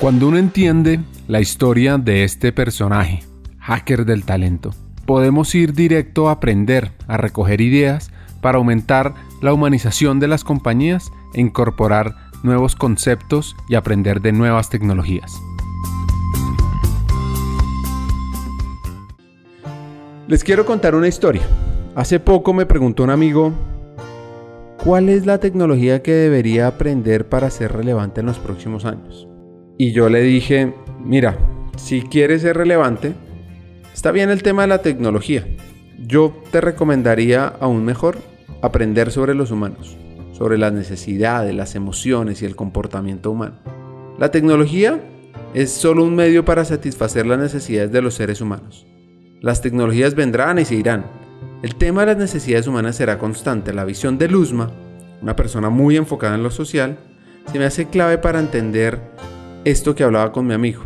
Cuando uno entiende la historia de este personaje, hacker del talento, podemos ir directo a aprender, a recoger ideas para aumentar la humanización de las compañías e incorporar nuevos conceptos y aprender de nuevas tecnologías. Les quiero contar una historia. Hace poco me preguntó un amigo, ¿cuál es la tecnología que debería aprender para ser relevante en los próximos años? Y yo le dije, mira, si quieres ser relevante, está bien el tema de la tecnología. Yo te recomendaría aún mejor aprender sobre los humanos, sobre las necesidades, las emociones y el comportamiento humano. La tecnología es solo un medio para satisfacer las necesidades de los seres humanos. Las tecnologías vendrán y se irán. El tema de las necesidades humanas será constante. La visión de Luzma, una persona muy enfocada en lo social, se me hace clave para entender esto que hablaba con mi amigo,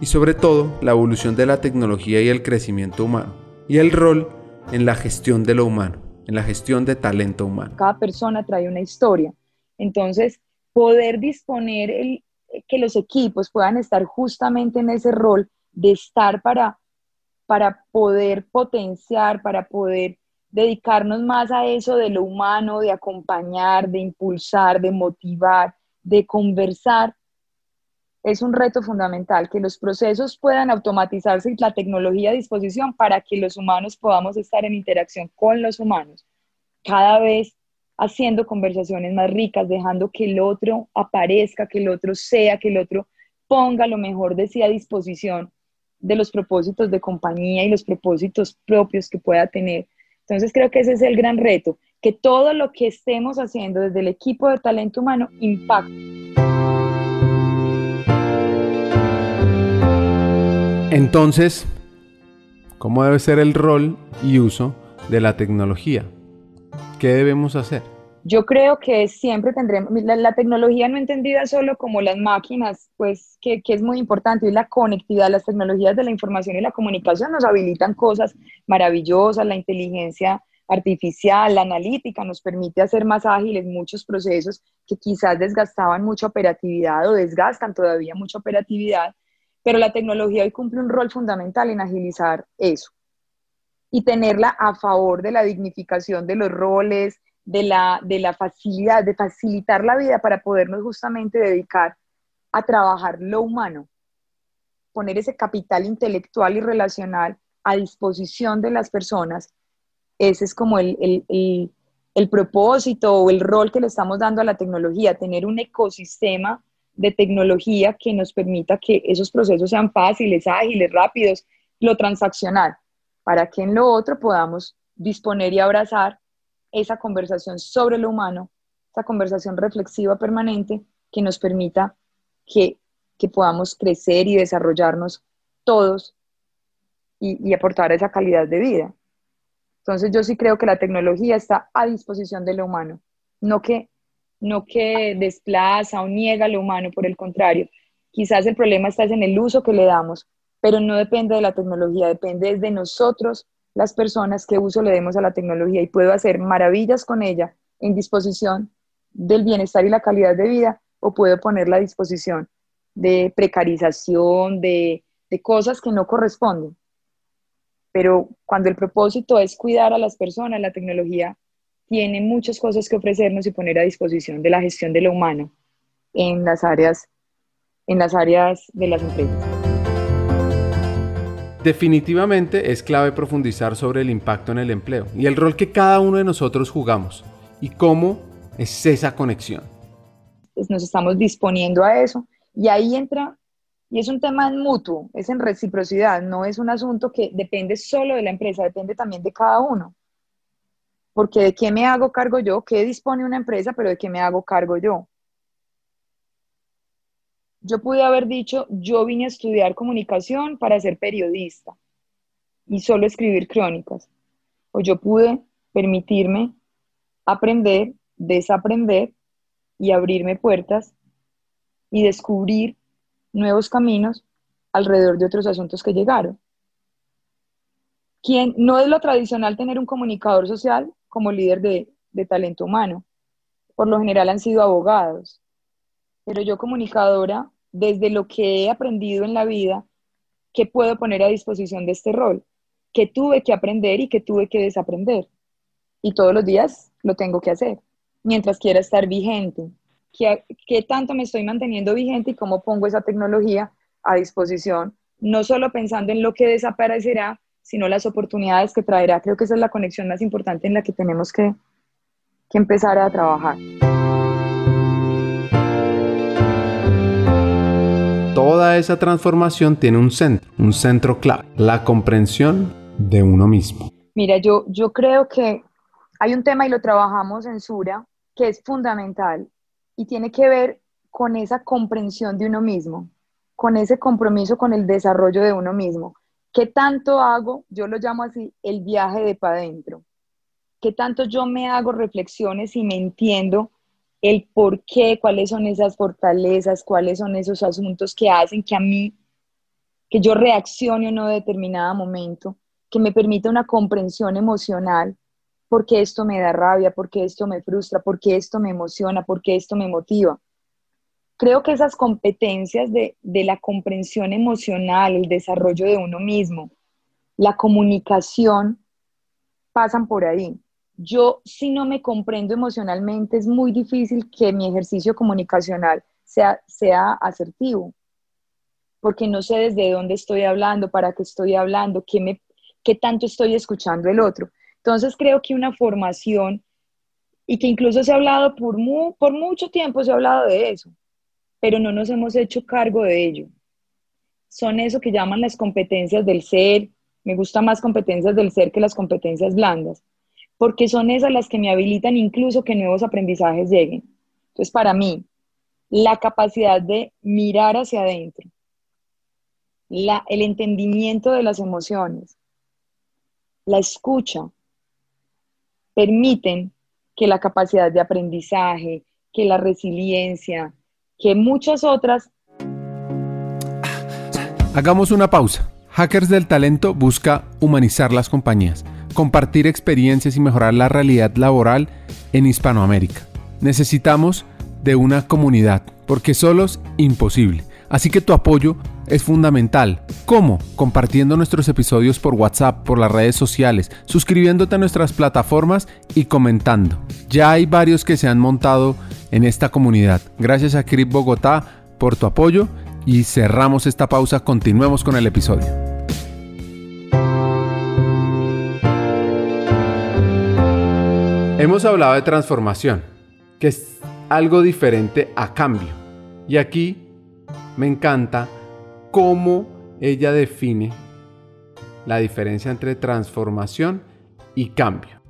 y sobre todo la evolución de la tecnología y el crecimiento humano, y el rol en la gestión de lo humano, en la gestión de talento humano. Cada persona trae una historia, entonces poder disponer el, que los equipos puedan estar justamente en ese rol de estar para, para poder potenciar, para poder dedicarnos más a eso de lo humano, de acompañar, de impulsar, de motivar, de conversar, es un reto fundamental, que los procesos puedan automatizarse y la tecnología a disposición para que los humanos podamos estar en interacción con los humanos, cada vez haciendo conversaciones más ricas, dejando que el otro aparezca, que el otro sea, que el otro ponga lo mejor de sí a disposición de los propósitos de compañía y los propósitos propios que pueda tener. Entonces creo que ese es el gran reto, que todo lo que estemos haciendo desde el equipo de talento humano impacte. Entonces, ¿cómo debe ser el rol y uso de la tecnología? ¿Qué debemos hacer? Yo creo que siempre tendremos, la, tecnología no entendida solo como las máquinas, pues que, que, es muy importante, y la conectividad, las tecnologías de la información y la comunicación nos habilitan cosas maravillosas, la inteligencia artificial, la analítica nos permite hacer más ágiles muchos procesos que quizás desgastaban mucha operatividad o desgastan todavía mucha operatividad, pero la tecnología hoy cumple un rol fundamental en agilizar eso y tenerla a favor de la dignificación de los roles, de la, de la facilidad, de facilitar la vida para podernos justamente dedicar a trabajar lo humano, poner ese capital intelectual y relacional a disposición de las personas. Ese es como el, el, el propósito o el rol que le estamos dando a la tecnología, tener un ecosistema de tecnología que nos permita que esos procesos sean fáciles, ágiles, rápidos, lo transaccional, para que en lo otro podamos disponer y abrazar esa conversación sobre lo humano, esa conversación reflexiva permanente que nos permita que, podamos crecer y desarrollarnos todos y, y aportar esa calidad de vida. Entonces yo sí creo que la tecnología está a disposición de lo humano, no que no que desplaza o niega lo humano, por el contrario. Quizás el problema está en el uso que le damos, pero no depende de la tecnología, depende de nosotros, las personas, qué uso le demos a la tecnología y puedo hacer maravillas con ella en disposición del bienestar y la calidad de vida o puedo ponerla a disposición de precarización, de, de cosas que no corresponden. Pero cuando el propósito es cuidar a las personas, la tecnología tiene muchas cosas que ofrecernos y poner a disposición de la gestión de lo humano en las áreas, en las áreas de las empresas. Definitivamente es clave profundizar sobre el impacto en el empleo y el rol que cada uno de nosotros jugamos y cómo es esa conexión. Pues nos estamos disponiendo a eso y ahí entra, y es un tema en mutuo, es en reciprocidad, no es un asunto que depende solo de la empresa, depende también de cada uno porque de qué me hago cargo yo, qué dispone una empresa, pero de qué me hago cargo yo. Yo pude haber dicho, yo vine a estudiar comunicación para ser periodista y solo escribir crónicas. O yo pude permitirme aprender, desaprender y abrirme puertas y descubrir nuevos caminos alrededor de otros asuntos que llegaron. ¿Quién, no es lo tradicional tener un comunicador social, como líder de, talento humano. Por lo general han sido abogados, pero yo comunicadora desde lo que he aprendido en la vida, qué puedo poner a disposición de este rol, qué tuve que aprender y qué tuve que desaprender. Y todos los días lo tengo que hacer, mientras quiera estar vigente. ¿Qué, qué tanto me estoy manteniendo vigente y cómo pongo esa tecnología a disposición? No solo pensando en lo que desaparecerá, sino las oportunidades que traerá. Creo que esa es la conexión más importante en la que tenemos que, que empezar a trabajar. Toda esa transformación tiene un centro, un centro clave, la comprensión de uno mismo. Mira, yo, yo creo que hay un tema y lo trabajamos en Sura que es fundamental y tiene que ver con esa comprensión de uno mismo, con ese compromiso con el desarrollo de uno mismo. ¿Qué tanto hago? Yo lo llamo así, el viaje de para adentro. ¿Qué tanto yo me hago reflexiones y me entiendo el por qué, cuáles son esas fortalezas, cuáles son esos asuntos que hacen que a mí, que yo reaccione en un determinado momento, que me permita una comprensión emocional, porque esto me da rabia, porque esto me frustra, porque esto me emociona, porque esto me motiva creo que esas competencias de, la comprensión emocional, el desarrollo de uno mismo, la comunicación, pasan por ahí. Yo, si no me comprendo emocionalmente, es muy difícil que mi ejercicio comunicacional sea, sea asertivo, porque no sé desde dónde estoy hablando, para qué estoy hablando, qué, me, qué tanto estoy escuchando el otro. Entonces creo que una formación, y que incluso se ha hablado por, por mucho tiempo, se ha hablado de eso, pero no nos hemos hecho cargo de ello. Son eso que llaman las competencias del ser. Me gustan más competencias del ser que las competencias blandas, porque son esas las que me habilitan incluso que nuevos aprendizajes lleguen. Entonces, para mí, la capacidad de mirar hacia adentro, la, el entendimiento de las emociones, la escucha, permiten que la capacidad de aprendizaje, que la resiliencia, que muchas otras. Hagamos una pausa. Hackers del Talento busca humanizar las compañías, compartir experiencias y mejorar la realidad laboral en Hispanoamérica. Necesitamos de una comunidad, porque solos imposible. Así que tu apoyo es fundamental. ¿Cómo? Compartiendo nuestros episodios por WhatsApp, por las redes sociales, suscribiéndote a nuestras plataformas y comentando. Ya hay varios que se han montado en esta comunidad. Gracias a Crip Bogotá por tu apoyo y cerramos esta pausa. Continuemos con el episodio. Hemos hablado de transformación, que es algo diferente a cambio. Y aquí me encanta cómo ella define la diferencia entre transformación y cambio.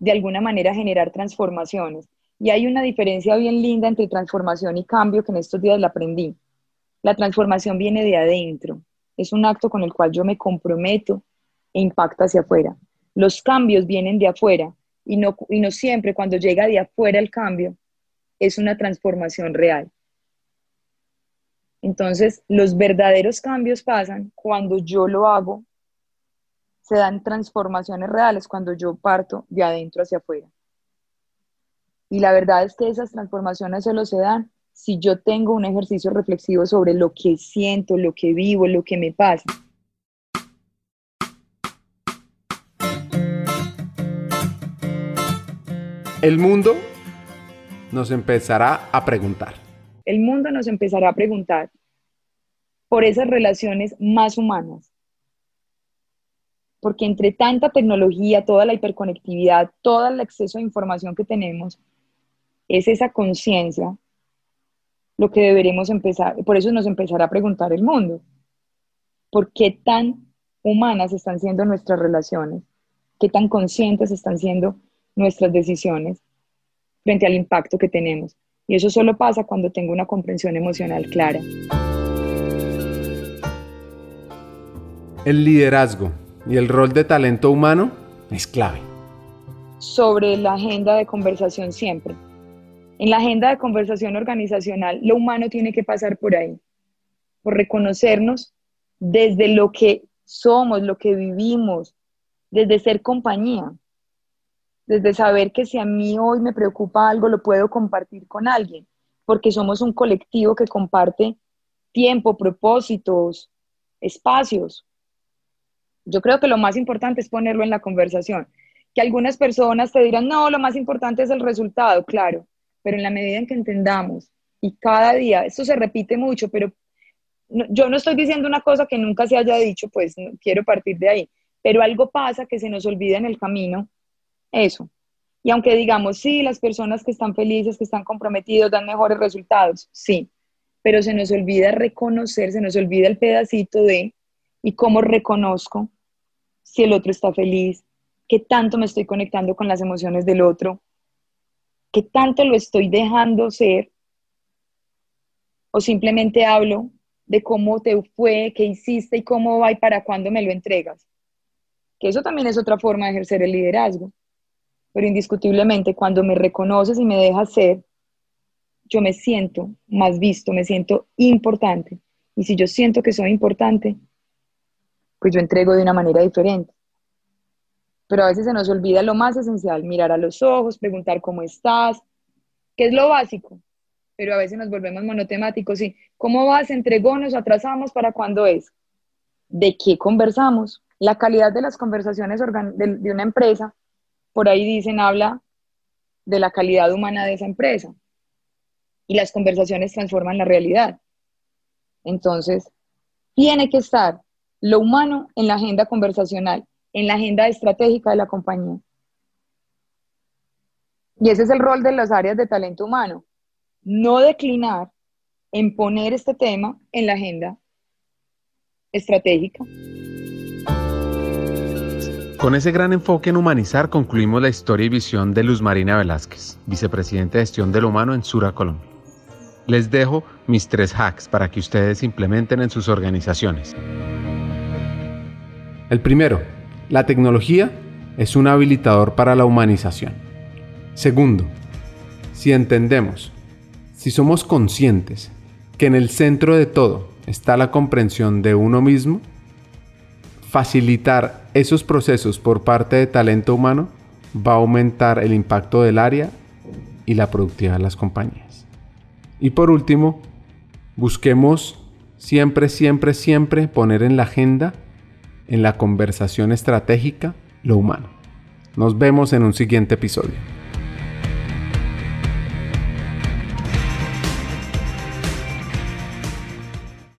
De alguna manera generar transformaciones. Y hay una diferencia bien linda entre transformación y cambio que en estos días la aprendí. La transformación viene de adentro. Es un acto con el cual yo me comprometo e impacta hacia afuera. Los cambios vienen de afuera y no, y no siempre cuando llega de afuera el cambio es una transformación real. Entonces, los verdaderos cambios pasan cuando yo lo hago, se dan transformaciones reales cuando yo parto de adentro hacia afuera. Y la verdad es que esas transformaciones solo se dan si yo tengo un ejercicio reflexivo sobre lo que siento, lo que vivo, lo que me pasa. El mundo nos empezará a preguntar. El mundo nos empezará a preguntar por esas relaciones más humanas. Porque entre tanta tecnología, toda la hiperconectividad, todo el exceso de información que tenemos, es esa conciencia lo que deberemos empezar, por eso nos empezará a preguntar el mundo, ¿por qué tan humanas están siendo nuestras relaciones? ¿Qué tan conscientes están siendo nuestras decisiones frente al impacto que tenemos? Y eso solo pasa cuando tengo una comprensión emocional clara. El liderazgo y el rol de talento humano es clave. Sobre la agenda de conversación siempre en la agenda de conversación organizacional, lo humano tiene que pasar por ahí, por reconocernos desde lo que somos, lo que vivimos, desde ser compañía, desde saber que si a mí hoy me preocupa algo, lo puedo compartir con alguien, porque somos un colectivo que comparte tiempo, propósitos, espacios. Yo creo que lo más importante es ponerlo en la conversación. Que algunas personas te dirán, no, lo más importante es el resultado, claro, pero en la medida en que entendamos y cada día, esto se repite mucho, pero yo no estoy diciendo una cosa que nunca se haya dicho, pues quiero partir de ahí, pero algo pasa que se nos olvida en el camino, eso. Y aunque digamos, sí, las personas que están felices, que están comprometidos, dan mejores resultados, sí, pero se nos olvida reconocer, se nos olvida el pedacito de, y cómo reconozco si el otro está feliz, qué tanto me estoy conectando con las emociones del otro, qué tanto lo estoy dejando ser, o simplemente hablo de cómo te fue, qué hiciste y cómo va y para cuándo me lo entregas. Que eso también es otra forma de ejercer el liderazgo. Pero indiscutiblemente cuando me reconoces y me dejas ser, yo me siento más visto, me siento importante. Y si yo siento que soy importante, pues yo entrego de una manera diferente. Pero a veces se nos olvida lo más esencial, mirar a los ojos, preguntar cómo estás, que es lo básico, pero a veces nos volvemos monotemáticos y ¿cómo vas? ¿Entregó? ¿Nos atrasamos? ¿Para cuándo es? ¿De qué conversamos? La calidad de las conversaciones de una empresa, por ahí dicen, habla de la calidad humana de esa empresa. Y las conversaciones transforman la realidad. Entonces, tiene que estar lo humano en la agenda conversacional, en la agenda estratégica de la compañía. Y ese es el rol de las áreas de talento humano, no declinar en poner este tema en la agenda estratégica. Con ese gran enfoque en humanizar concluimos la historia y visión de Luz Marina Velázquez, vicepresidente de gestión del humano en Sura, Colombia. Les dejo mis tres hacks para que ustedes implementen en sus organizaciones. El primero, la tecnología es un habilitador para la humanización. Segundo, si entendemos, si somos conscientes que en el centro de todo está la comprensión de uno mismo, facilitar esos procesos por parte de talento humano va a aumentar el impacto del área y la productividad de las compañías. Y por último, busquemos siempre, siempre, siempre poner en la agenda en la conversación estratégica lo humano. Nos vemos en un siguiente episodio.